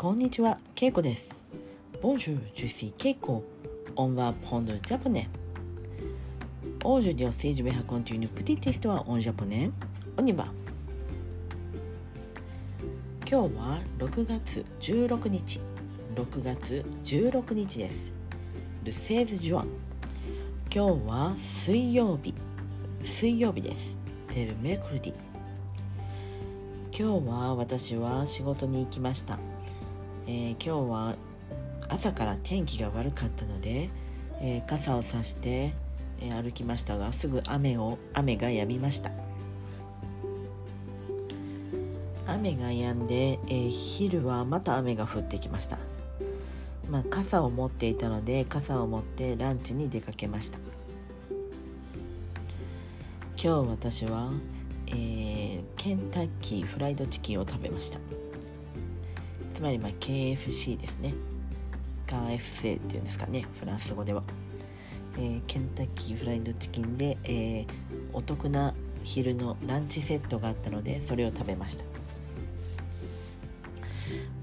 こんにちは、ケイコです。Bonjour, je suis Keiko. On va prendre le japonais. Aujourd'hui aussi, je vais raconter une petite histoire en japonais. On y va. 今日は6月16日。6月16日です。Le 16 juin。今日は水曜日。水曜日です。C'est le mercredi。今日は私は仕事に行きました。えー今日は朝から天気が悪かったので、えー傘を差して、えー歩きましたがすぐ雨を雨が止みました。雨が止んで、え昼はまた雨が降ってきました。まあ傘を持っていたので傘を持ってランチに出かけました。今日私は、えケンタッキーフライドチキンを食べました。つまりま KFC ですね。KFC っていうんですかね。フランス語では、えーケンタッキーフライドチキンで、えーお得な昼のランチセットがあったのでそれを食べました、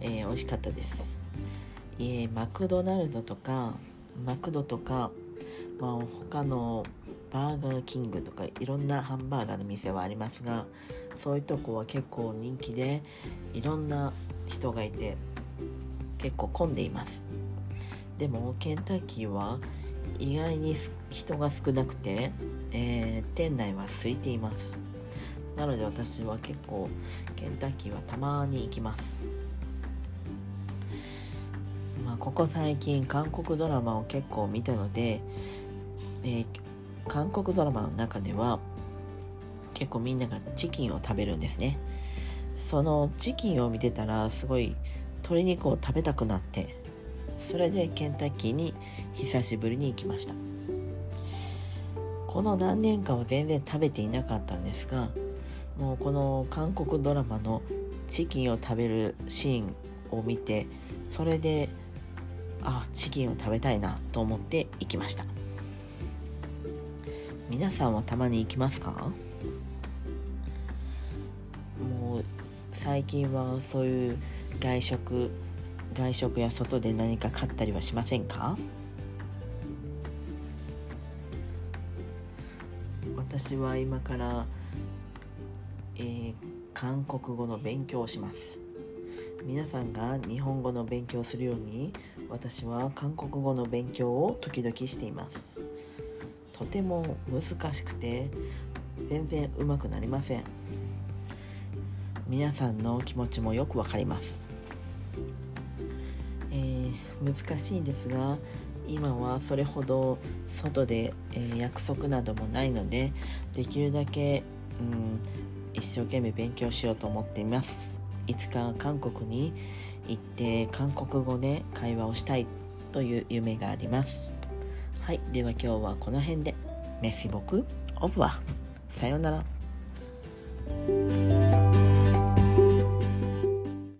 えー美味しかったです、えーマクドナルドとかマクドとか、まあ、他のバーガーキングとかいろんなハンバーガーの店はありますがそういうとこは結構人気でいろんな人がいて結構混んでいます。でもケンタッキーは意外に人が少なくて、えー店内は空いています。なので私は結構ケンタッキーはたまに行きます。まあここ最近韓国ドラマを結構見たので、えー韓国ドラマの中では結構みんながチキンを食べるんですね。そのチキンを見てたらすごい鶏肉を食べたくなってそれでケンタッキーに久しぶりに行きました。この何年かは全然食べていなかったんですがもうこの韓国ドラマのチキンを食べるシーンを見てそれであチキンを食べたいなと思って行きました。皆さんはたまに行きますか？最近はそういう外食外食や外で何か買ったりはしませんか？私は今から、えー韓国語の勉強をします。皆さんが日本語の勉強をするように私は韓国語の勉強を時々しています。とても難しくて全然うまくなりません。皆さんの気持ちもよくわかります、えー難しいですが今はそれほど外で、えー約束などもないのでできるだけ、うん、一生懸命勉強しようと思っています。いつか韓国に行って韓国語で会話をしたいという夢があります。はい、では今日はこの辺で。メッシボク。オブはさようなら。